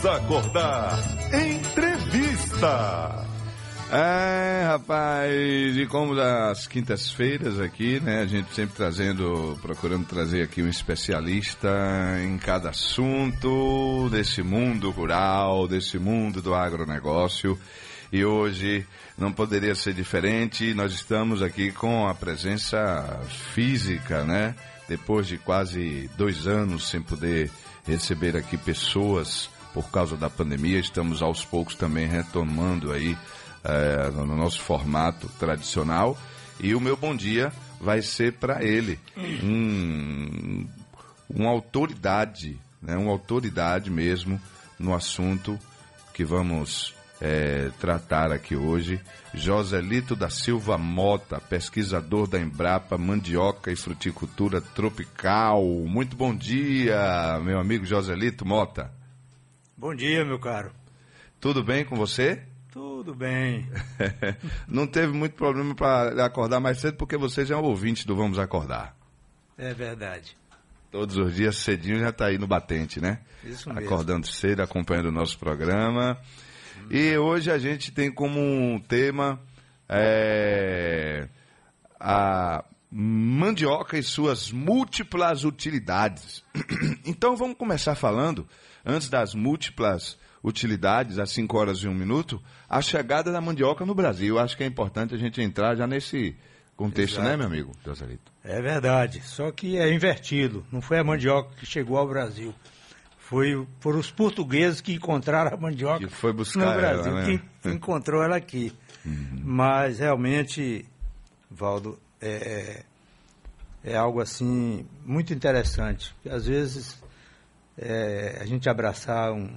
Vamos acordar. Entrevista. É, rapaz, e como das quintas-feiras aqui, né, a gente sempre trazendo, procurando trazer aqui um especialista em cada assunto desse mundo rural, desse mundo do agronegócio. E hoje não poderia ser diferente, nós estamos aqui com a presença física, né? Depois de quase dois anos sem poder receber aqui pessoas por causa da pandemia, estamos aos poucos também retomando aí é, no nosso formato tradicional. E o meu bom dia vai ser para ele, um, uma autoridade, né, uma autoridade mesmo no assunto que vamos é, tratar aqui hoje. Joselito da Silva Mota, pesquisador da Embrapa Mandioca e Fruticultura Tropical. Muito bom dia, meu amigo Joselito Mota. Bom dia, meu caro. Tudo bem com você? Tudo bem. Não teve muito problema para acordar mais cedo, porque você já é um ouvinte do Vamos Acordar. É verdade. Todos os dias cedinho já está aí no batente, né? Isso mesmo. Acordando cedo, acompanhando o nosso programa. Hum. E hoje a gente tem como um tema é, a mandioca e suas múltiplas utilidades. Então vamos começar falando, antes das múltiplas utilidades, às 5 horas e 1 minuto, a chegada da mandioca no Brasil. Acho que é importante a gente entrar já nesse contexto, Exato. né, meu amigo Joselito? É verdade, só que é invertido. Não foi a mandioca que chegou ao Brasil. Foi, foram os portugueses que encontraram a mandioca Que foi buscar no Brasil, ela, né? que encontrou ela aqui. Mas realmente, Valdo, é, é algo assim muito interessante. Às vezes é, a gente abraçar um,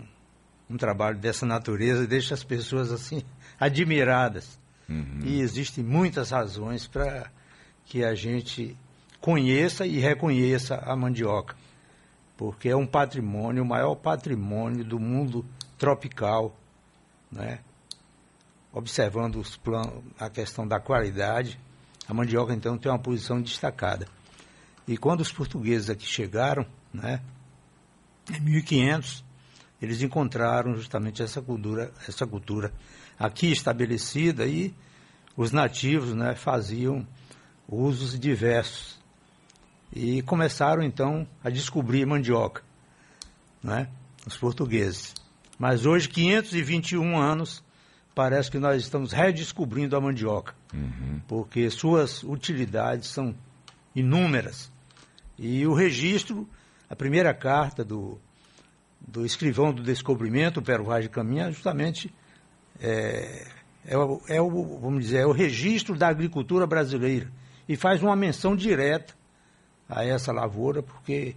um trabalho dessa natureza deixa as pessoas assim admiradas. E existem muitas razões para que a gente conheça e reconheça a mandioca, porque é um patrimônio, o maior patrimônio do mundo tropical, né? Observando os planos, a questão da qualidade, a mandioca então tem uma posição destacada. E quando os portugueses aqui chegaram, né, em 1500, eles encontraram justamente essa cultura, essa cultura aqui estabelecida e os nativos né, faziam usos diversos. E começaram então a descobrir mandioca, né, os portugueses. Mas hoje, 521 anos, parece que nós estamos redescobrindo a mandioca, porque suas utilidades são inúmeras. E o registro, a primeira carta do, do escrivão do descobrimento, Pero Vaz de Caminha, justamente é, é, o, é o, vamos dizer, é o registro da agricultura brasileira e faz uma menção direta a essa lavoura, porque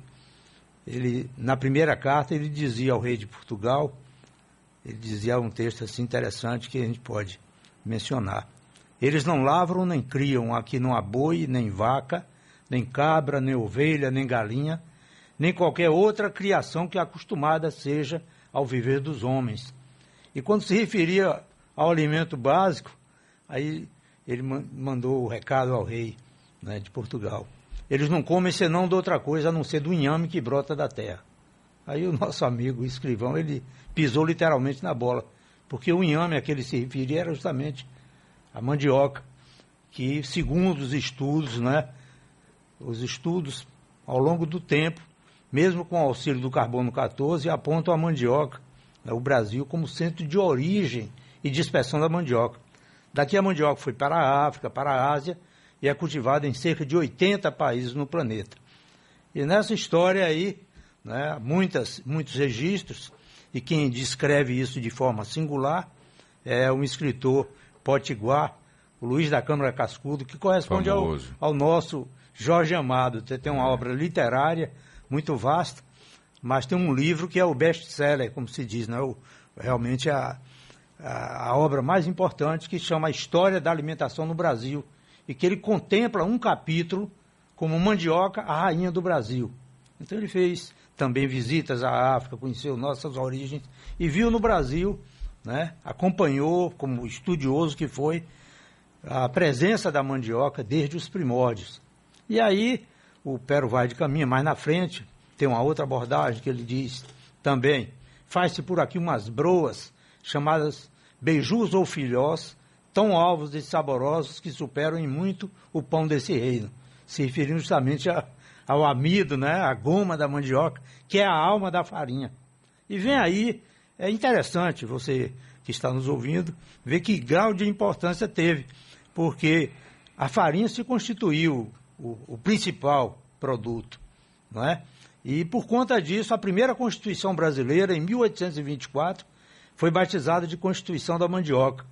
ele, na primeira carta, ele dizia ao rei de Portugal, ele dizia um texto assim interessante que a gente pode mencionar. Eles não lavram nem criam aqui não há boi, nem vaca, nem cabra, nem ovelha, nem galinha, nem qualquer outra criação que acostumada seja ao viver dos homens. E quando se referia ao alimento básico, aí ele man- mandou o recado ao rei né, de Portugal. Eles não comem senão de outra coisa a não ser do inhame que brota da terra. Aí o nosso amigo o escrivão, ele pisou literalmente na bola, porque o inhame a que ele se referia era justamente a mandioca, que segundo os estudos, né, os estudos ao longo do tempo, mesmo com o auxílio do carbono 14, apontam a mandioca, né, o Brasil, como centro de origem e dispersão da mandioca. Daqui a mandioca foi para a África, para a Ásia e é cultivada em cerca de 80 países no planeta. E nessa história aí, né, muitas, muitos registros, e quem descreve isso de forma singular é um escritor potiguar, o Luiz da Câmara Cascudo, que corresponde ao, ao nosso Jorge Amado. Tem tem uma obra literária muito vasta, mas tem um livro que é o best-seller, como se diz, né? o, realmente a, a, a obra mais importante, que chama A História da Alimentação no Brasil, e que ele contempla um capítulo como Mandioca, a rainha do Brasil. Então ele fez também visitas à África, conheceu nossas origens e viu no Brasil, né, acompanhou como estudioso que foi a presença da mandioca desde os primórdios. E aí o Pero vai de caminho mais na frente, tem uma outra abordagem que ele diz também, faz-se por aqui umas broas chamadas beijus ou filhós, tão alvos e saborosos que superam em muito o pão desse reino, se referindo justamente a, ao amido, né, a goma da mandioca, que é a alma da farinha. E vem aí, é interessante você que está nos ouvindo, ver que grau de importância teve, porque a farinha se constituiu o, o principal produto, não é? E por conta disso, a primeira Constituição brasileira, em 1824, foi batizada de Constituição da Mandioca.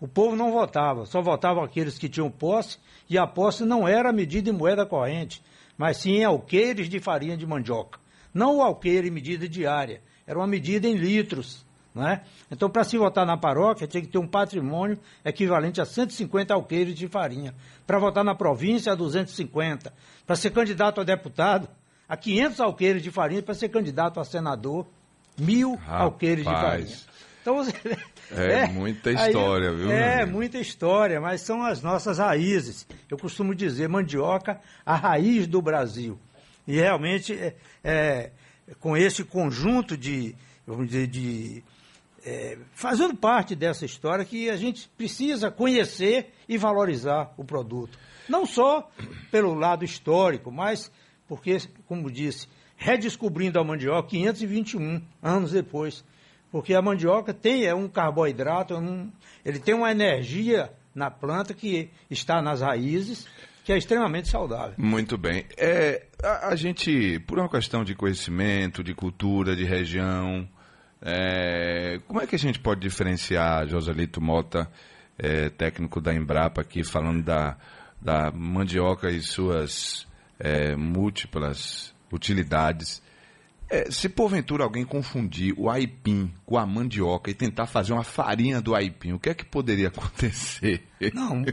O povo não votava, só votavam aqueles que tinham posse, e a posse não era medida em moeda corrente, mas sim em alqueires de farinha de mandioca. Não o alqueire em medida diária, era uma medida em litros. Né? Então, para se votar na paróquia, tinha que ter um patrimônio equivalente a 150 alqueires de farinha. Para votar na província, a 250. Para ser candidato a deputado, a 500 alqueires de farinha. Para ser candidato a senador, mil Rapaz. alqueires de farinha. Então. É, é muita história, aí, viu? É, muita história, mas são as nossas raízes. Eu costumo dizer, mandioca, a raiz do Brasil. E realmente, é, é com esse conjunto de, vamos dizer, de é, fazendo parte dessa história que a gente precisa conhecer e valorizar o produto. Não só pelo lado histórico, mas porque, como disse, redescobrindo a mandioca 521 anos depois. Porque a mandioca tem é um carboidrato, é um, ele tem uma energia na planta que está nas raízes, que é extremamente saudável. Muito bem. É, a, a gente, por uma questão de conhecimento, de cultura, de região, é, como é que a gente pode diferenciar Joselito Mota, é, técnico da Embrapa, aqui falando da, da mandioca e suas é, múltiplas utilidades? É, se porventura alguém confundir o aipim com a mandioca e tentar fazer uma farinha do aipim, o que é que poderia acontecer? Não,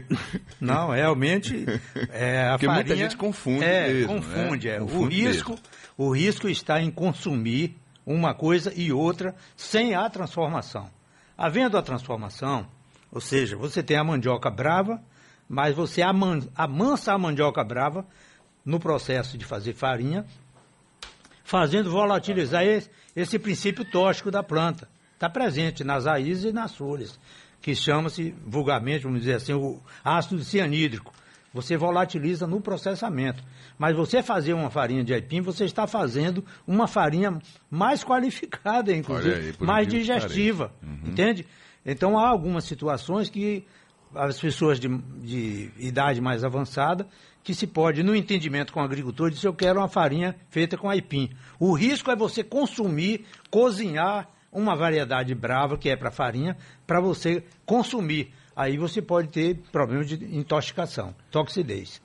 não realmente é, a Porque farinha, muita gente confunde é, mesmo. Confunde, é. Confunde o risco, o risco está em consumir uma coisa e outra sem a transformação. Havendo a transformação, ou seja, você tem a mandioca brava, mas você amansa a mandioca brava no processo de fazer farinha, fazendo volatilizar esse, esse princípio tóxico da planta. Está presente nas raízes e nas folhas, que chama-se vulgarmente, vamos dizer assim, o ácido cianídrico você volatiliza no processamento. Mas você fazer uma farinha de aipim, você está fazendo uma farinha mais qualificada, inclusive, aí, mais digestiva, uhum. entende? Então há algumas situações que as pessoas de, de, idade mais avançada, que se pode, no entendimento com o agricultor, dizer eu quero uma farinha feita com aipim. O risco é você consumir, cozinhar uma variedade brava, que é para farinha, para você consumir aí você pode ter problemas de intoxicação, toxidez.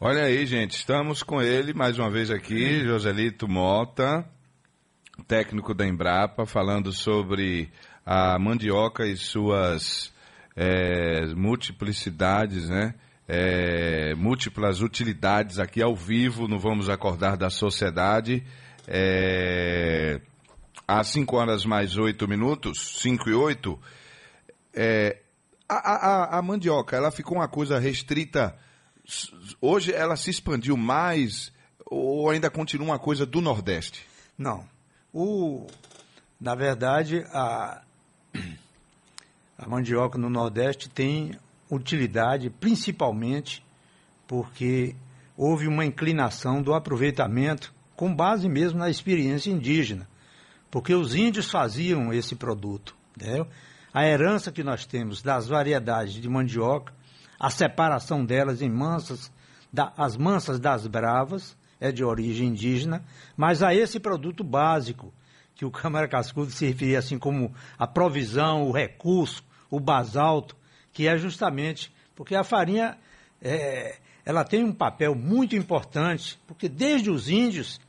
Olha aí, gente, estamos com ele mais uma vez aqui, Joselito Mota, técnico da Embrapa, falando sobre a mandioca e suas é, multiplicidades, né? É, múltiplas utilidades aqui ao vivo no Vamos Acordar da Sociedade. É, às 5 horas mais 8 minutos, 5 e 8, é, a, a, a mandioca, ela ficou uma coisa restrita. Hoje ela se expandiu mais ou ainda continua uma coisa do Nordeste? Não. O, na verdade, a, a mandioca no Nordeste tem utilidade principalmente porque houve uma inclinação do aproveitamento com base mesmo na experiência indígena. Porque os índios faziam esse produto. Entendeu? A herança que nós temos das variedades de mandioca, a separação delas em mansas, da, as mansas das bravas, é de origem indígena, mas a esse produto básico, que o Câmara Cascudo se referia assim como a provisão, o recurso, o basalto, que é justamente porque a farinha é, ela tem um papel muito importante, porque desde os índios,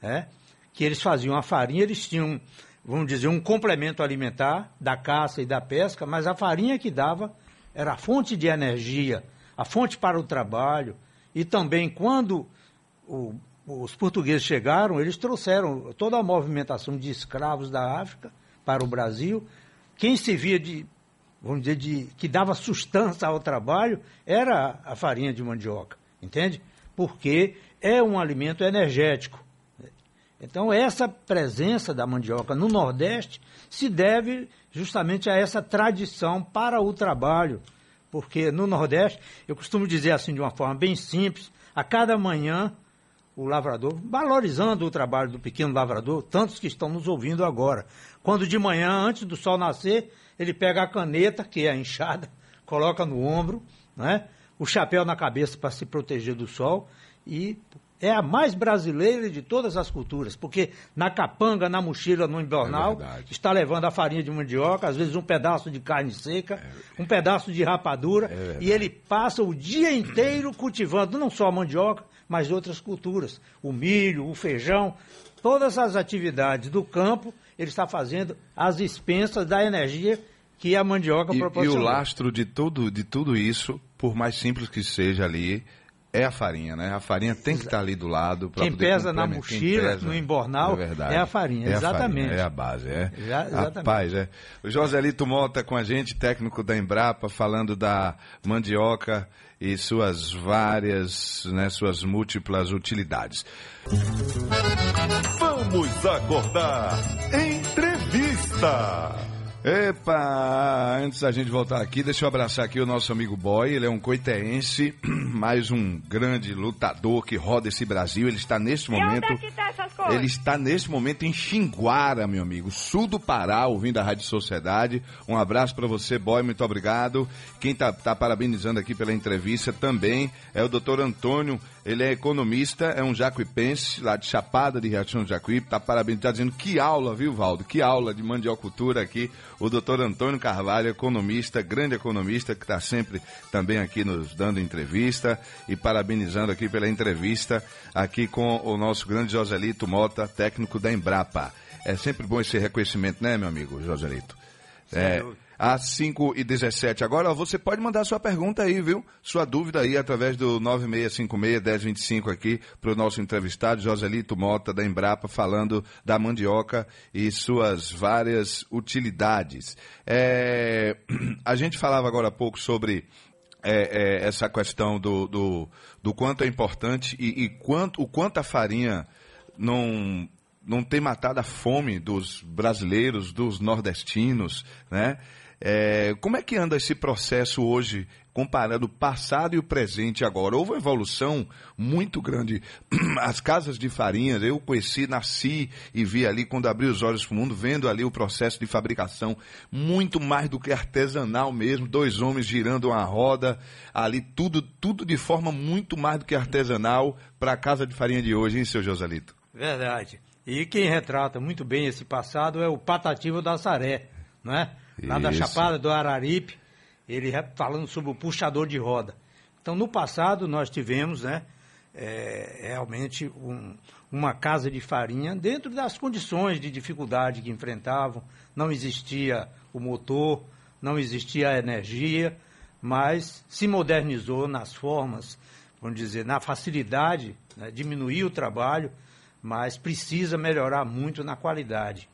é, que eles faziam a farinha, eles tinham vamos dizer, um complemento alimentar da caça e da pesca, mas a farinha que dava era a fonte de energia, a fonte para o trabalho. E também, quando o, os portugueses chegaram, eles trouxeram toda a movimentação de escravos da África para o Brasil. Quem se via de, vamos dizer, de, que dava sustância ao trabalho era a farinha de mandioca, entende? Porque é um alimento energético. Então, essa presença da mandioca no Nordeste se deve justamente a essa tradição para o trabalho. Porque no Nordeste, eu costumo dizer assim de uma forma bem simples, a cada manhã o lavrador, valorizando o trabalho do pequeno lavrador, tantos que estão nos ouvindo agora. Quando de manhã, antes do sol nascer, ele pega a caneta, que é a enxada, coloca no ombro, né? o chapéu na cabeça para se proteger do sol e é a mais brasileira de todas as culturas, porque na capanga, na mochila, no embornal, é está levando a farinha de mandioca, às vezes um pedaço de carne seca, é. um pedaço de rapadura, é e ele passa o dia inteiro cultivando não só a mandioca, mas outras culturas, o milho, o feijão, todas as atividades do campo, ele está fazendo às expensas da energia que a mandioca proporciona. E o lastro de tudo, de tudo isso, por mais simples que seja ali, é a farinha, né? A farinha tem que estar ali do lado. Quem pesa na mochila, pesa, no embornal, é, é, a farinha, é exatamente. A farinha, é a base, é. exatamente. Rapaz, é. O Joselito Mota com a gente, técnico da Embrapa, falando da mandioca e suas várias, né, suas múltiplas utilidades. Vamos acordar! Entrevista! Epa, antes da gente voltar aqui, deixa eu abraçar aqui o nosso amigo Boy, ele é um coitense, mais um grande lutador que roda esse Brasil, ele está neste momento... E onde é que tá essas coisas? Ele está neste momento em Xinguara, meu amigo, sul do Pará, ouvindo a Rádio Sociedade. Um abraço para você, Boy, muito obrigado. Quem tá, tá parabenizando aqui pela entrevista também é o doutor Antônio ele é economista, é um jacuipense, lá de Chapada de Riachão Jacuípe. Tá parabéns, tá dizendo que aula, viu, Valdo? Que aula de mandiocultura aqui. O doutor Antônio Carvalho, economista, grande economista, que está sempre também aqui nos dando entrevista e parabenizando aqui pela entrevista aqui com o nosso grande Joselito Mota, técnico da Embrapa. É sempre bom esse reconhecimento, né, meu amigo Joselito? É, às 5 e 17 Agora você pode mandar sua pergunta aí, viu? Sua dúvida aí através do 9656-1025 aqui para o nosso entrevistado Joselito Mota da Embrapa falando da mandioca e suas várias utilidades. É, a gente falava agora há pouco sobre é, é, essa questão do, do, do, quanto é importante e, e quanto, o quanto a farinha não não tem matado a fome dos brasileiros, dos nordestinos, né? É, como é que anda esse processo hoje, comparando o passado e o presente agora? Houve uma evolução muito grande. As casas de farinhas, eu conheci, nasci e vi ali, quando abri os olhos para o mundo, vendo ali o processo de fabricação, muito mais do que artesanal mesmo, dois homens girando uma roda, ali tudo, tudo de forma muito mais do que artesanal para a casa de farinha de hoje, hein, seu Joselito? Verdade. E quem retrata muito bem esse passado é o Patativo da Saré, não é? Lá Isso. da Chapada do Araripe, ele falando sobre o puxador de roda. Então, no passado, nós tivemos, né, é, realmente um, uma casa de farinha dentro das condições de dificuldade que enfrentavam. Não existia o motor, não existia a energia, mas se modernizou nas formas, vamos dizer, na facilidade, né, diminuir o trabalho, mas precisa melhorar muito na qualidade.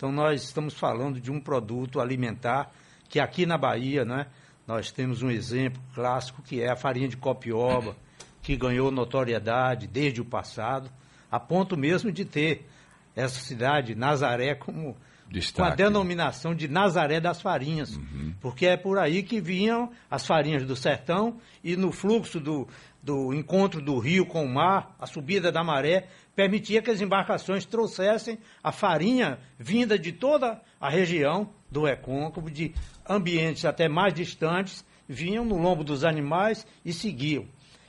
Então nós estamos falando de um produto alimentar que aqui na Bahia, né, nós temos um exemplo clássico que é a farinha de copioba, que ganhou notoriedade desde o passado, a ponto mesmo de ter essa cidade, Nazaré, como Destaque. com a denominação de Nazaré das Farinhas, uhum. porque é por aí que vinham as farinhas do sertão e no fluxo do, do encontro do rio com o mar, a subida da maré, permitia que as embarcações trouxessem a farinha vinda de toda a região do Recôncavo, de ambientes até mais distantes, vinham no lombo dos animais e seguiam.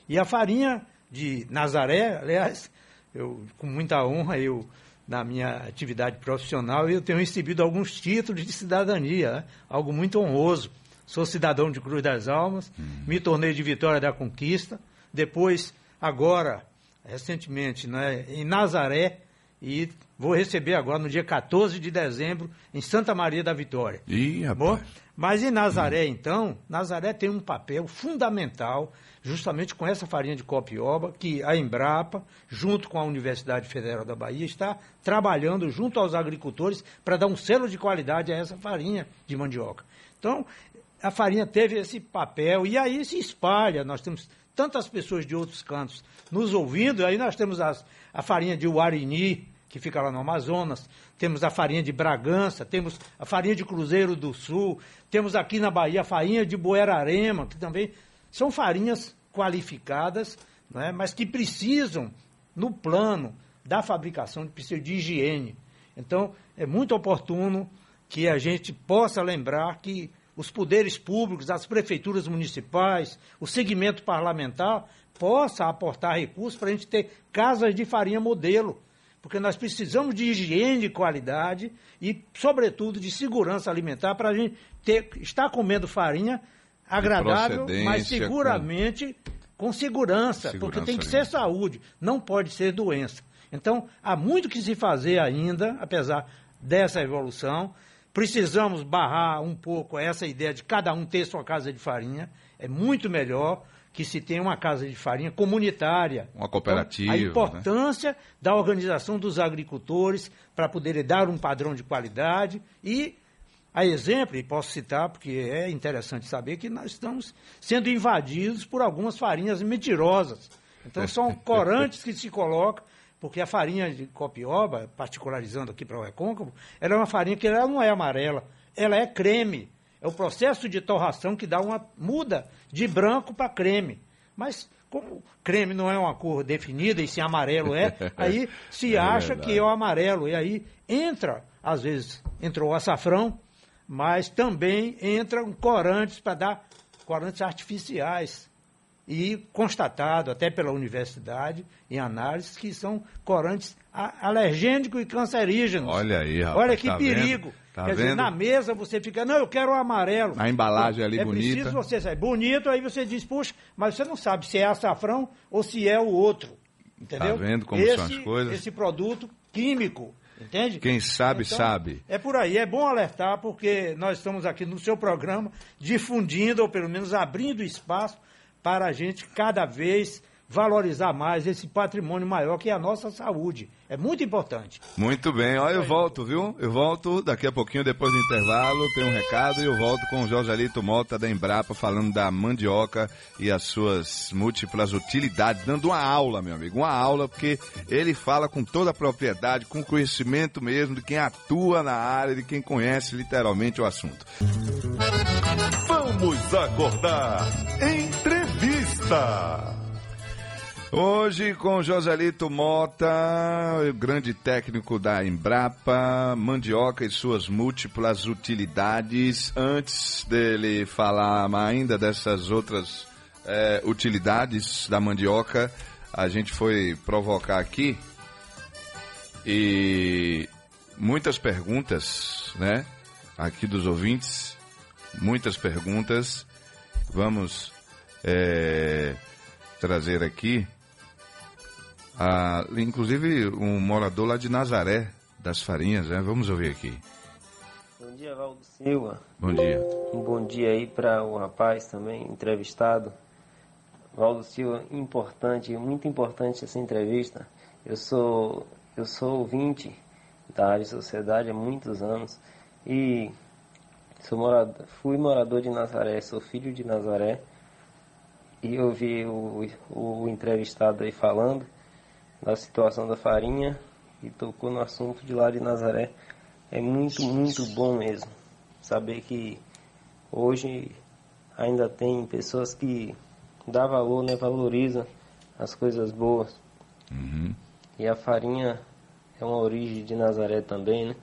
E a farinha de Nazaré, aliás, eu, com muita honra, eu, na minha atividade profissional, eu tenho recebido alguns títulos de cidadania, né? algo muito honroso. Sou cidadão de Cruz das Almas, uhum. me tornei de Vitória da Conquista, depois, agora, recentemente, né, em Nazaré, e vou receber agora no dia 14 de dezembro em Santa Maria da Vitória. Ih, Bom, mas em Nazaré, hum. então, Nazaré tem um papel fundamental justamente com essa farinha de copioba que a Embrapa, junto com a Universidade Federal da Bahia, está trabalhando junto aos agricultores para dar um selo de qualidade a essa farinha de mandioca. Então, a farinha teve esse papel e aí se espalha. Nós temos tantas pessoas de outros cantos nos ouvindo. Aí nós temos as, a farinha de Uarini, que fica lá no Amazonas, temos a farinha de Bragança, temos a farinha de Cruzeiro do Sul, temos aqui na Bahia a farinha de Boerarema, que também são farinhas qualificadas, né, mas que precisam, no plano da fabricação, precisam de higiene. Então, é muito oportuno que a gente possa lembrar que os poderes públicos, as prefeituras municipais, o segmento parlamentar, possa aportar recursos para a gente ter casas de farinha modelo. Porque nós precisamos de higiene de qualidade e, sobretudo, de segurança alimentar para a gente ter, estar comendo farinha agradável, mas seguramente com, com segurança, segurança, porque tem que ser saúde, não pode ser doença. Então, há muito que se fazer ainda, apesar dessa evolução. Precisamos barrar um pouco essa ideia de cada um ter sua casa de farinha. É muito melhor que se tenha uma casa de farinha comunitária. Uma cooperativa. Então, a importância né? da organização dos agricultores para poderem dar um padrão de qualidade e, a exemplo, e posso citar porque é interessante saber que nós estamos sendo invadidos por algumas farinhas mentirosas. Então são corantes que se colocam porque a farinha de copioba, particularizando aqui para o recôncavo, ela é uma farinha que ela não é amarela, ela é creme. É o processo de torração que dá uma muda de branco para creme. Mas como creme não é uma cor definida e se amarelo é, aí se é acha verdade. que é o amarelo. E aí entra, às vezes entrou o açafrão, mas também entram corantes para dar corantes artificiais e constatado até pela universidade em análises que são corantes alergênicos e cancerígenos. Olha aí, rapaz. Olha que tá perigo. Tá Quer vendo? dizer, na mesa você fica, não, eu quero o amarelo. A embalagem ali é bonita. É preciso você sair bonito, aí você diz, puxa, mas você não sabe se é açafrão ou se é o outro. Entendeu? Tá vendo como esse, são as coisas? Esse produto químico, entende? Quem sabe, então, sabe. É por aí, é bom alertar, porque nós estamos aqui no seu programa difundindo, ou pelo menos abrindo espaço para a gente cada vez valorizar mais esse patrimônio maior que é a nossa saúde. É muito importante. Muito bem, olha, eu volto, viu? Eu volto daqui a pouquinho, depois do intervalo, tem um recado e eu volto com o Jorge Alito Mota da Embrapa falando da mandioca e as suas múltiplas utilidades, dando uma aula, meu amigo, uma aula, porque ele fala com toda a propriedade, com conhecimento mesmo de quem atua na área, de quem conhece literalmente o assunto. Vamos acordar. Entrevista. Hoje com Joselito Mota, grande técnico da Embrapa, mandioca e suas múltiplas utilidades. Antes dele falar ainda dessas outras é, utilidades da mandioca, a gente foi provocar aqui e muitas perguntas, né? Aqui dos ouvintes, muitas perguntas. Vamos é, trazer aqui ah, inclusive um morador lá de Nazaré, das Farinhas, né? Vamos ouvir aqui. Bom dia, Valdo Silva. Bom dia. Um bom dia aí para o rapaz também, entrevistado. Valdo Silva, importante, muito importante essa entrevista. Eu sou, eu sou ouvinte da Rádio Sociedade há muitos anos e sou morador, fui morador de Nazaré, sou filho de Nazaré e ouvi o, o entrevistado aí falando da situação da farinha e tocou no assunto de lá de Nazaré. É muito, muito bom mesmo saber que hoje ainda tem pessoas que dá valor, né, valoriza as coisas boas. Uhum. E a farinha é uma origem de Nazaré também, né?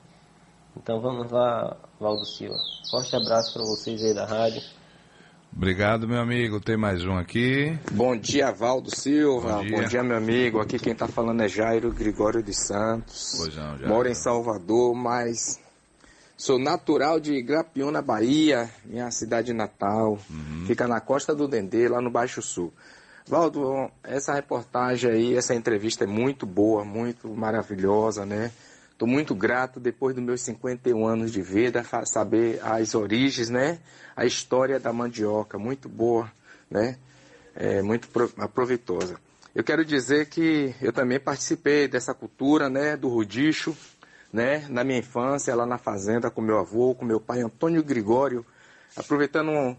Então vamos lá, Valdo Silva. Forte abraço para vocês aí da rádio. Obrigado, meu amigo. Tem mais um aqui. Bom dia, Valdo Silva. Bom dia, Bom dia meu amigo. Aqui quem está falando é Jairo Gregório de Santos. Pois não, Jairo. Moro em Salvador, mas sou natural de Grapiona, Bahia, minha cidade natal. Uhum. Fica na costa do Dendê, lá no Baixo Sul. Valdo, essa reportagem aí, essa entrevista é muito boa, muito maravilhosa, né? Estou muito grato, depois dos meus 51 anos de vida, saber as origens, né? A história da mandioca, muito boa, né? É, muito proveitosa. Eu quero dizer que eu também participei dessa cultura, né? Do rudicho, né? Na minha infância, lá na fazenda, com meu avô, com meu pai Antônio Gregório, aproveitando um,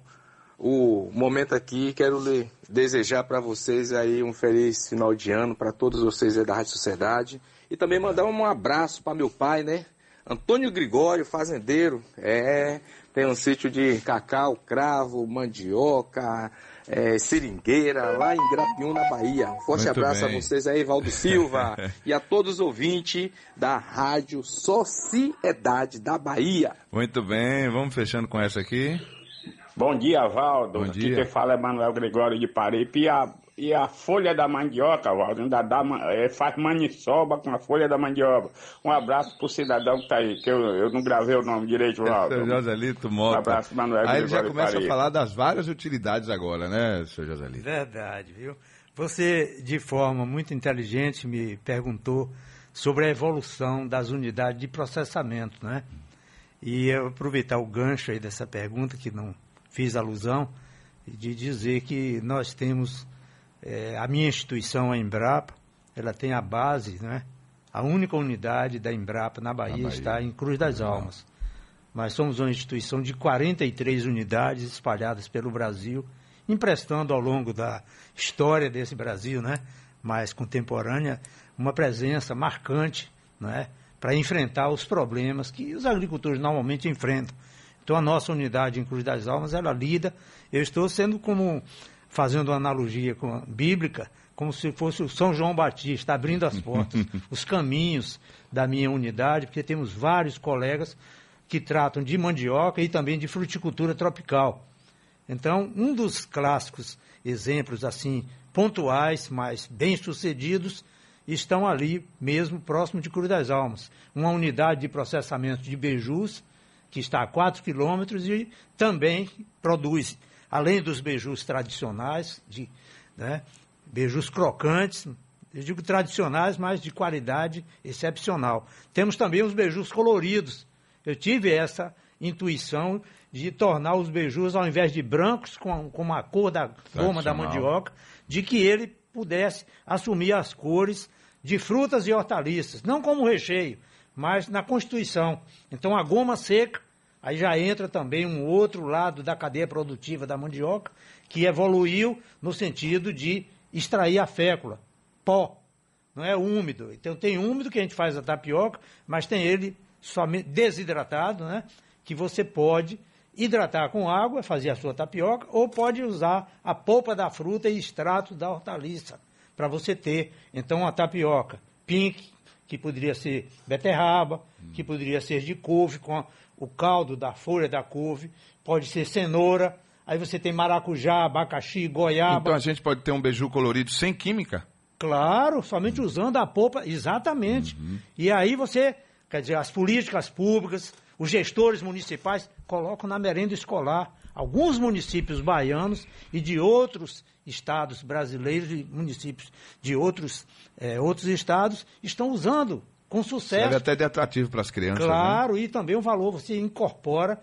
o momento aqui. Quero lhe desejar para vocês aí um feliz final de ano, para todos vocês aí da Rádio Sociedade. E também mandar um abraço para meu pai, né? Antônio Gregório, fazendeiro. É, tem um sítio de cacau, cravo, mandioca, é, seringueira, lá em Grapiú, na Bahia. Um forte Muito abraço bem. a vocês aí, Valdo Silva, e a todos os ouvintes da Rádio Sociedade da Bahia. Muito bem, vamos fechando com essa aqui. Bom dia, Valdo. Bom Aqui dia. quem fala é Manuel Gregório de Paripe. E a, folha da mandioca, Valdo, ainda dá, é, faz maniçoba com a folha da mandioca. Um abraço pro cidadão que tá aí, que eu, eu não gravei o nome direito, Seu Valdo. Joselito Mota. Um abraço, Manuel Aí ele já começa a falar das várias utilidades agora, né, seu Joselito? Verdade, viu? Você, de forma muito inteligente, me perguntou sobre a evolução das unidades de processamento, né? E eu aproveitar o gancho aí dessa pergunta, que não fiz alusão, e de dizer que nós temos, eh, a minha instituição, a Embrapa, ela tem a base, né? A única unidade da Embrapa na Bahia, Bahia. está em Cruz das Almas. Nós somos uma instituição de 43 unidades espalhadas pelo Brasil, emprestando ao longo da história desse Brasil, né, mais contemporânea, uma presença marcante, né, para enfrentar os problemas que os agricultores normalmente enfrentam. Então a nossa unidade em Cruz das Almas, ela lida, eu estou sendo como fazendo uma analogia com a bíblica, como se fosse o São João Batista abrindo as portas, os caminhos da minha unidade, porque temos vários colegas que tratam de mandioca e também de fruticultura tropical. Então, um dos clássicos exemplos assim pontuais, mas bem-sucedidos, estão ali mesmo próximo de Cruz das Almas. Uma unidade de processamento de beijus, que está a 4 quilômetros e também produz, além dos beijus tradicionais, de, né, beijus crocantes, eu digo tradicionais, mas de qualidade excepcional. Temos também os beijus coloridos. Eu tive essa intuição de tornar os beijus, ao invés de brancos, com, com a cor da goma da mandioca, de que ele pudesse assumir as cores de frutas e hortaliças, não como recheio, mas na constituição. Então a goma seca, aí já entra também um outro lado da cadeia produtiva da mandioca, que evoluiu no sentido de extrair a fécula, pó, não é úmido. Então tem úmido que a gente faz a tapioca, mas tem ele somente desidratado, né? Que você pode hidratar com água, fazer a sua tapioca, ou pode usar a polpa da fruta e extrato da hortaliça para você ter. Então a tapioca pink, que poderia ser beterraba, que poderia ser de couve com o caldo da folha da couve, pode ser cenoura. Aí você tem maracujá, abacaxi, goiaba. Então a gente pode ter um beiju colorido sem química? Claro, somente usando a polpa, exatamente. E aí você, quer dizer, as políticas públicas, os gestores municipais colocam na merenda escolar. Alguns municípios baianos e de outros estados brasileiros e municípios de outros, eh, outros estados estão usando com sucesso. Serve até de atrativo para as crianças, né? Claro, e também o valor, você incorpora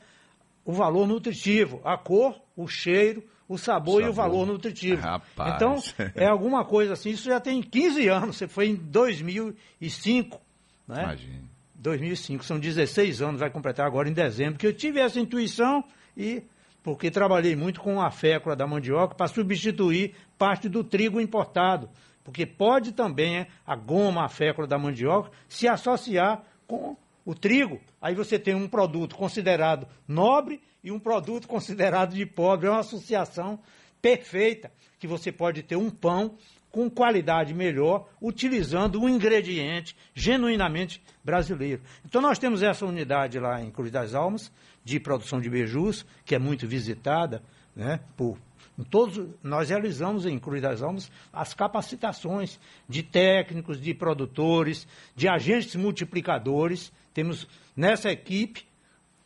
o valor nutritivo, a cor, o cheiro, o sabor, e o Sabor. valor nutritivo. Rapaz. Então, é alguma coisa assim, isso já tem 15 anos, você foi em 2005, né? Imagine. 2005, são 16 anos, vai completar agora em dezembro, que eu tive essa intuição e porque trabalhei muito com a fécula da mandioca para substituir parte do trigo importado, porque pode também a goma, a fécula da mandioca se associar com o trigo. Aí você tem um produto considerado nobre e um produto considerado de pobre, é uma associação perfeita que você pode ter um pão com qualidade melhor, utilizando um ingrediente genuinamente brasileiro. Então nós temos essa unidade lá em Cruz das Almas, de produção de beijus, que é muito visitada, né, por todos, nós realizamos em Cruz das Almas as capacitações de técnicos, de produtores, de agentes multiplicadores. Temos nessa equipe,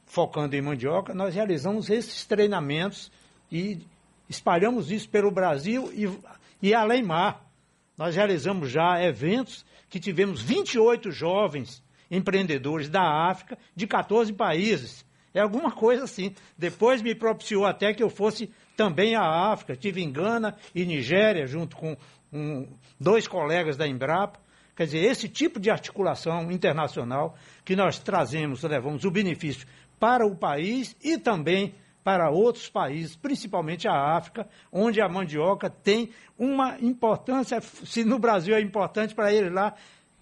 focando em mandioca, nós realizamos esses treinamentos e espalhamos isso pelo Brasil e, e além mar. Nós realizamos já eventos que tivemos 28 jovens empreendedores da África, de 14 países. É alguma coisa assim. Depois me propiciou até que eu fosse também à África. Tive em Gana e Nigéria, junto com um, dois colegas da Embrapa. Quer dizer, esse tipo de articulação internacional que nós trazemos, levamos o benefício para o país e também para outros países, principalmente a África, onde a mandioca tem uma importância, se no Brasil é importante para ele lá,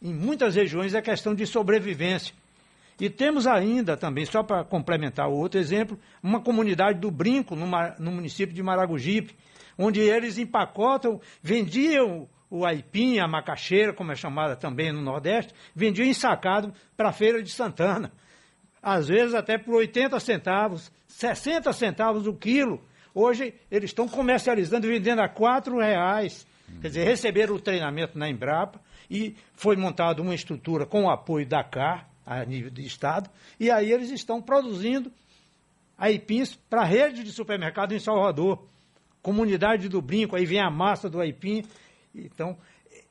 em muitas regiões é questão de sobrevivência. E temos ainda também, só para complementar o outro exemplo, uma comunidade do Brinco, no, no município de Maragogipe, onde eles empacotam, vendiam o aipim, a macaxeira, como é chamada também no Nordeste, vendiam ensacado para a Feira de Santana. Às vezes até por 80 centavos, 60 centavos o quilo. Hoje eles estão comercializando vendendo a R$ reais. Quer dizer, receberam o treinamento na Embrapa e foi montada uma estrutura com o apoio da CAR, a nível de Estado, e aí eles estão produzindo aipins para a rede de supermercado em Salvador. Comunidade do Brinco, aí vem a massa do aipim. Então,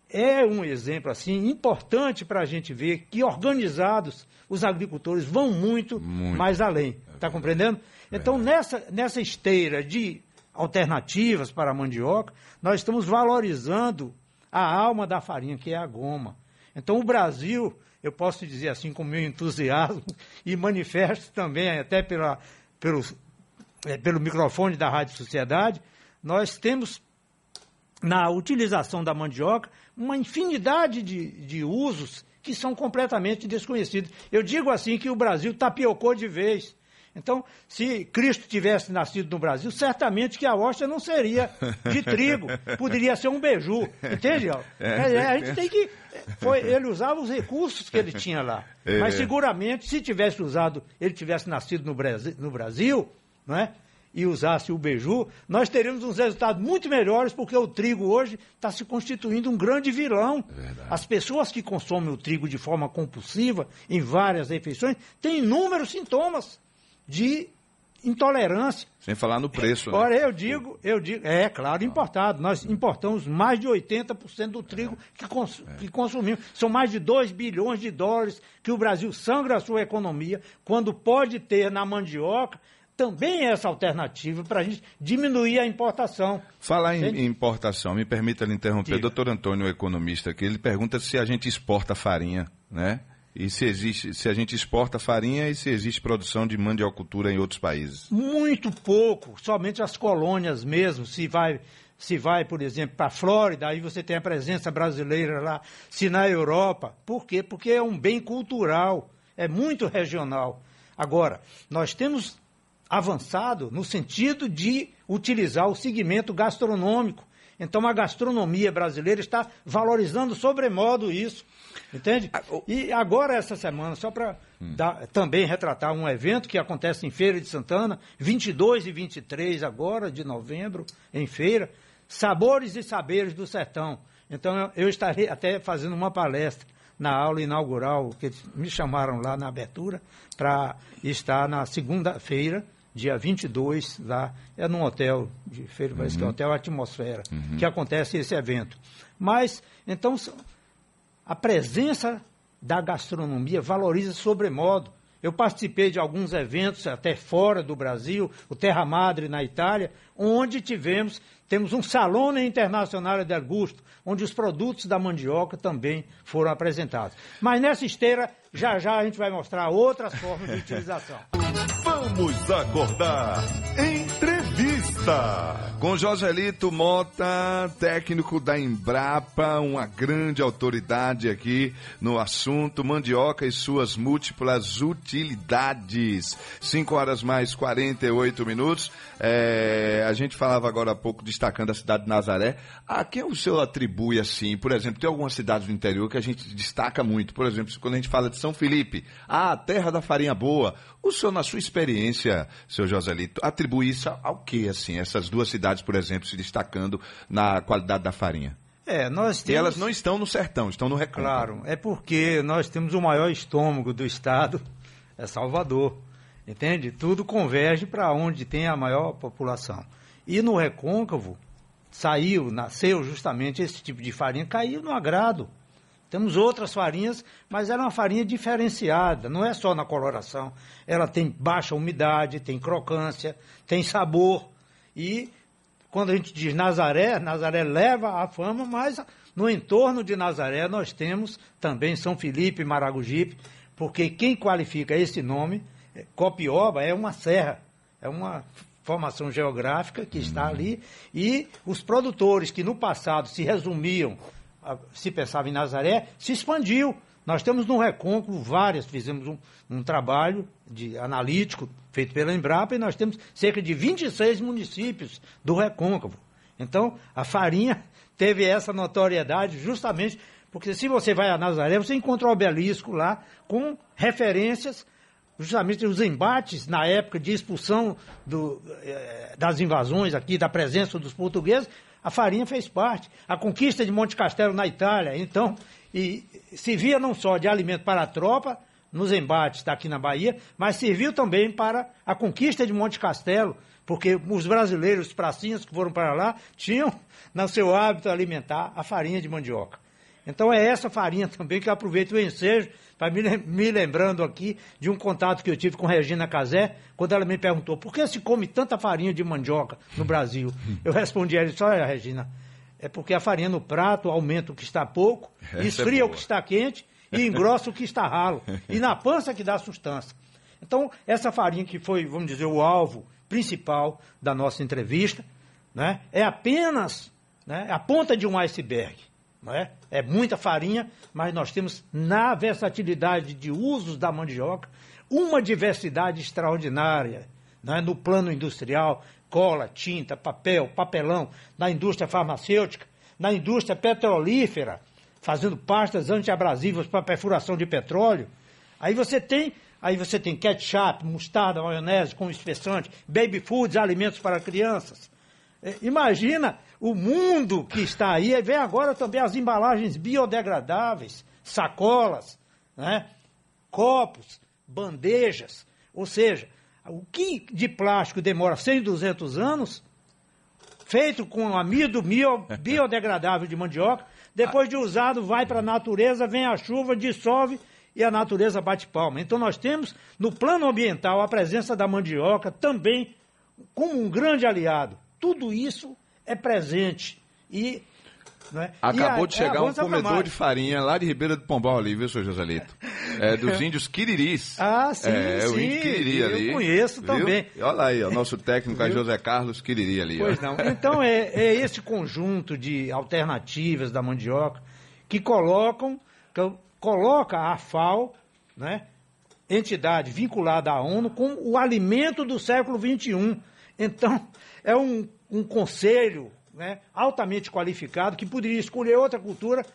é um exemplo assim importante para a gente ver que organizados os agricultores vão muito, muito. mais além. Está compreendendo? Então, nessa, nessa esteira de alternativas para a mandioca, nós estamos valorizando a alma da farinha, que é a goma. Então, o Brasil, eu posso dizer assim com meu entusiasmo, e manifesto também até pela, pelo, é, pelo microfone da Rádio Sociedade, nós temos na utilização da mandioca uma infinidade de, de usos que são completamente desconhecidos. Eu digo assim que o Brasil tapiocou de vez. Então, se Cristo tivesse nascido no Brasil, certamente que a hóstia não seria de trigo, poderia ser um beiju, entende? É, é, a gente tem que. Foi, ele usava os recursos que ele tinha lá. É. Mas seguramente, se tivesse usado, ele tivesse nascido no Brasil, no Brasil não é? e usasse o beiju, nós teríamos uns resultados muito melhores, porque o trigo hoje está se constituindo um grande vilão. É As pessoas que consomem o trigo de forma compulsiva, em várias refeições, têm inúmeros sintomas de intolerância. Sem falar no preço. Né? Ora, eu digo, eu digo, é claro, importado. Nós importamos mais de 80% do trigo é. que, cons é. que consumimos. São mais de 2 bilhões de dólares que o Brasil sangra a sua economia, quando pode ter na mandioca também essa alternativa para a gente diminuir a importação. Falar em importação, me permita lhe interromper, Diga. doutor Antônio, economista, que ele pergunta se a gente exporta farinha, né? E se existe, se a gente exporta farinha e se existe produção de mandiocultura em outros países? Muito pouco, somente as colônias mesmo. Se vai, se vai, por exemplo, para a Flórida, aí você tem a presença brasileira lá. Se na Europa, por quê? Porque é um bem cultural, é muito regional. Agora, nós temos avançado no sentido de utilizar o segmento gastronômico. Então a gastronomia brasileira está valorizando sobremodo isso. Entende? Ah, e agora, essa semana, só para hum. também retratar um evento que acontece em Feira de Santana, 22 e 23 agora de novembro, em feira, Sabores e Saberes do Sertão. Então eu, estarei até fazendo uma palestra na aula inaugural, que me chamaram lá na abertura, para estar na segunda-feira, dia 22, lá, é num hotel de feira, parece uhum. que é uhum. Hotel Atmosfera, uhum. que acontece esse evento. Mas, então, a presença da gastronomia valoriza sobremodo. Eu participei de alguns eventos até fora do Brasil, o Terra Madre na Itália, onde tivemos, temos um Salone Internacional de Augusto, onde os produtos da mandioca também foram apresentados. Mas nessa esteira, já já a gente vai mostrar outras formas de utilização. Vamos acordar. Entrevista. Com Joselito Mota, técnico da Embrapa, uma grande autoridade aqui no assunto mandioca e suas múltiplas utilidades. 5 horas mais 48 minutos. É, a gente falava agora há pouco destacando a cidade de Nazaré. A quem o senhor atribui assim? Por exemplo, tem algumas cidades do interior que a gente destaca muito. Por exemplo, quando a gente fala de São Felipe, a terra da farinha boa. O senhor, na sua experiência, seu Joselito, atribui isso ao que, assim, essas duas cidades, por exemplo, se destacando na qualidade da farinha? É, nós temos... E elas não estão no sertão, estão no recôncavo. Claro, é porque nós temos o maior estômago do estado, é Salvador. Entende? Tudo converge para onde tem a maior população. E no recôncavo, saiu, nasceu justamente esse tipo de farinha, caiu no agrado. Temos outras farinhas, mas ela é uma farinha diferenciada, não é só na coloração. Ela tem baixa umidade, tem crocância, tem sabor. E quando a gente diz Nazaré, Nazaré leva a fama, mas no entorno de Nazaré nós temos também São Felipe Maragogipe, porque quem qualifica esse nome, é, Copioba, é uma serra. É uma formação geográfica que está ali e os produtores que no passado se resumiam, se pensava em Nazaré, se expandiu. Nós temos no Recôncavo várias, fizemos um, um trabalho de analítico feito pela Embrapa e nós temos cerca de 26 municípios do Recôncavo. Então, a farinha teve essa notoriedade justamente porque se você vai a Nazaré, você encontra o obelisco lá com referências justamente os embates na época de expulsão do, eh, das invasões aqui, da presença dos portugueses, a farinha fez parte. A conquista de Monte Castelo na Itália, então, e servia não só de alimento para a tropa, nos embates daqui na Bahia, mas serviu também para a conquista de Monte Castelo, porque os brasileiros, os pracinhas que foram para lá, tinham no seu hábito alimentar a farinha de mandioca. Então é essa farinha também que eu aproveito o ensejo para me, lem- me lembrando aqui de um contato que eu tive com Regina Casé, quando ela me perguntou por que se come tanta farinha de mandioca no Brasil. Eu respondi a ela, olha Regina, é porque a farinha no prato aumenta o que está pouco, Essa é esfria o boa. que está quente e engrossa o que está ralo. E na pança que dá sustância. Então, essa farinha que foi, vamos dizer, o alvo principal da nossa entrevista, né, é apenas né, a ponta de um iceberg. Não é? é muita farinha, mas nós temos, na versatilidade de usos da mandioca, uma diversidade extraordinária né, no plano industrial, cola, tinta, papel, papelão, na indústria farmacêutica, na indústria petrolífera, fazendo pastas antiabrasivas para perfuração de petróleo. Aí você tem, aí você tem ketchup, mostarda, maionese com espessante, baby foods, alimentos para crianças. É, Imagina o mundo que está aí, e vem agora também as embalagens biodegradáveis, sacolas, né? copos, bandejas. Ou seja, o que de plástico demora 100, 200 anos, feito com amido bio- biodegradável de mandioca, depois de usado vai para a natureza, vem a chuva, dissolve e a natureza bate palma. Então nós temos no plano ambiental a presença da mandioca também como um grande aliado. Tudo isso é presente e né? Acabou E a- de é, chegar um comedor de farinha lá de Ribeira do Pombal ali, viu, seu Joselito? É dos índios Quiriris. Ah, sim, é, o sim, índio Quiriri eu ali. conheço viu? também. Olha aí, o nosso técnico é? José Carlos Quiriri ali. Pois ó. não. Então é, é esse conjunto de alternativas da mandioca que colocam, que coloca a FAO, né, entidade vinculada à ONU, com o alimento do século XXI. Então, é um, um conselho né, altamente qualificado que poderia escolher outra cultura,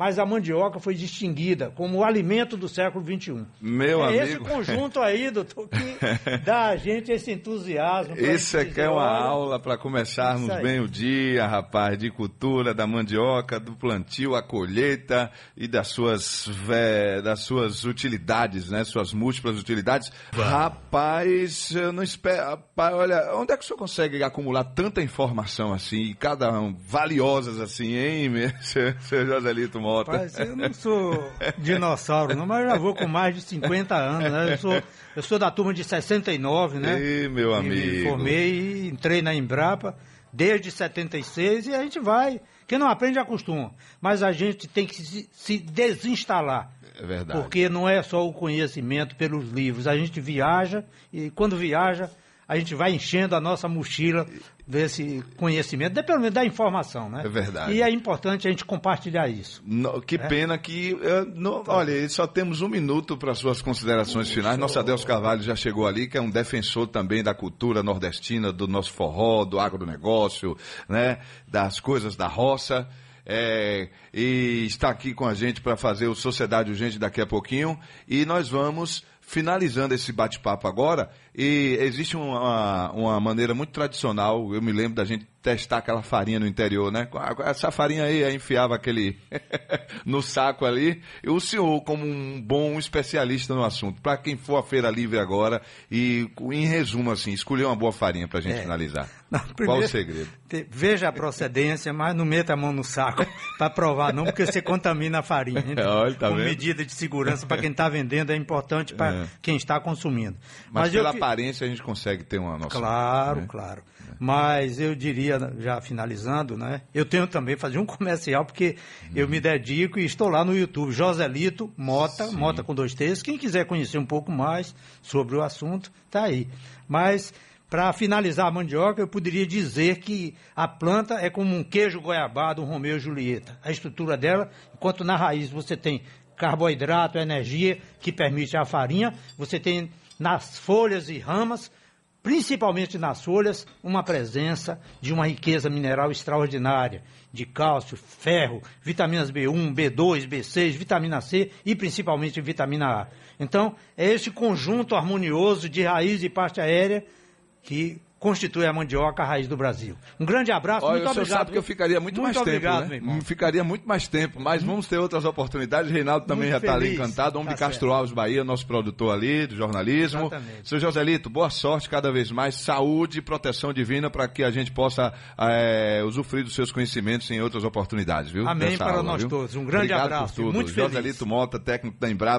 mas a mandioca foi distinguida como o alimento do século XXI. Meu é amigo. esse conjunto aí, doutor, que dá a gente esse entusiasmo. Isso é que é uma olha, aula para começarmos bem o dia, rapaz, de cultura, da mandioca, do plantio, a colheita e das suas, vé- das suas utilidades, né? Suas múltiplas utilidades. Rapaz, eu não espero. Rapaz, olha, onde é que o senhor consegue acumular tanta informação assim, e cada um valiosas assim, hein, meu- seu, seu Joselito Rapaz, eu não sou dinossauro, não, mas eu já vou com mais de 50 anos, né? Eu sou, eu sou da turma de 69, né? Ei, meu E amigo. Me formei e entrei na Embrapa desde 76 e a gente vai. Quem não aprende acostuma. Mas a gente tem que se, se desinstalar. É verdade. Porque não é só o conhecimento pelos livros. A gente viaja e quando viaja, a gente vai enchendo a nossa mochila desse conhecimento, pelo menos da informação, né? É verdade. E é importante a gente compartilhar isso. No- que pena que. eh, não- olha, só temos um minuto para suas considerações finais. Nosso Adelso Carvalho já chegou ali, que é um defensor também da cultura nordestina, do nosso forró, do agronegócio, né? Das coisas da roça. é, e está aqui com a gente para fazer o Sociedade Urgente daqui a pouquinho. E nós vamos finalizando esse bate-papo agora. E existe uma, uma maneira muito tradicional, eu me lembro da gente testar aquela farinha no interior, né? Essa farinha aí, aí enfiava aquele no saco ali. E o senhor, como um bom especialista no assunto, para quem for à feira livre agora, e em resumo, assim, escolher uma boa farinha para a gente É. finalizar. Não, Qual primeiro, o segredo? te- Veja a procedência, mas não meta a mão no saco para provar, não, porque você contamina a farinha. Então, Olha, tá com vendo? medida de segurança para quem está vendendo é importante para É. quem está consumindo. Mas, eu pela fi- aparência a gente consegue ter uma noção. Claro, né? claro. Mas eu diria, já finalizando, né? Eu tenho também fazer um comercial, porque eu me dedico e estou lá no YouTube, Joselito Mota, Sim. Mota com dois T's. Quem quiser conhecer um pouco mais sobre o assunto, tá aí. Mas Para finalizar a mandioca, eu poderia dizer que a planta é como um queijo goiabado, um Romeu e Julieta. A estrutura dela, enquanto na raiz você tem carboidrato, energia que permite a farinha, você tem nas folhas e ramas, principalmente nas folhas, uma presença de uma riqueza mineral extraordinária, de cálcio, ferro, vitaminas B1, B2, B6, vitamina C e principalmente vitamina A. Então, é esse conjunto harmonioso de raiz e parte aérea que constitui a mandioca a raiz do Brasil. Um grande abraço, Olha, muito o obrigado. sabe que eu ficaria muito, mais obrigado, tempo, meu né? irmão. Ficaria muito mais tempo, mas vamos ter outras oportunidades. Reinaldo também Muito já está ali encantado. Homem Tá de Castro certo. Alves Bahia, nosso produtor ali do jornalismo. Exatamente. Seu Joselito, boa sorte cada vez mais, saúde e proteção divina para que a gente possa eh, usufruir dos seus conhecimentos em outras oportunidades, viu? Amém Dessa para aula, nós viu? todos. Um grande Obrigado abraço. Por tudo. Muito feliz. Joselito Mota, técnico da Embrapa.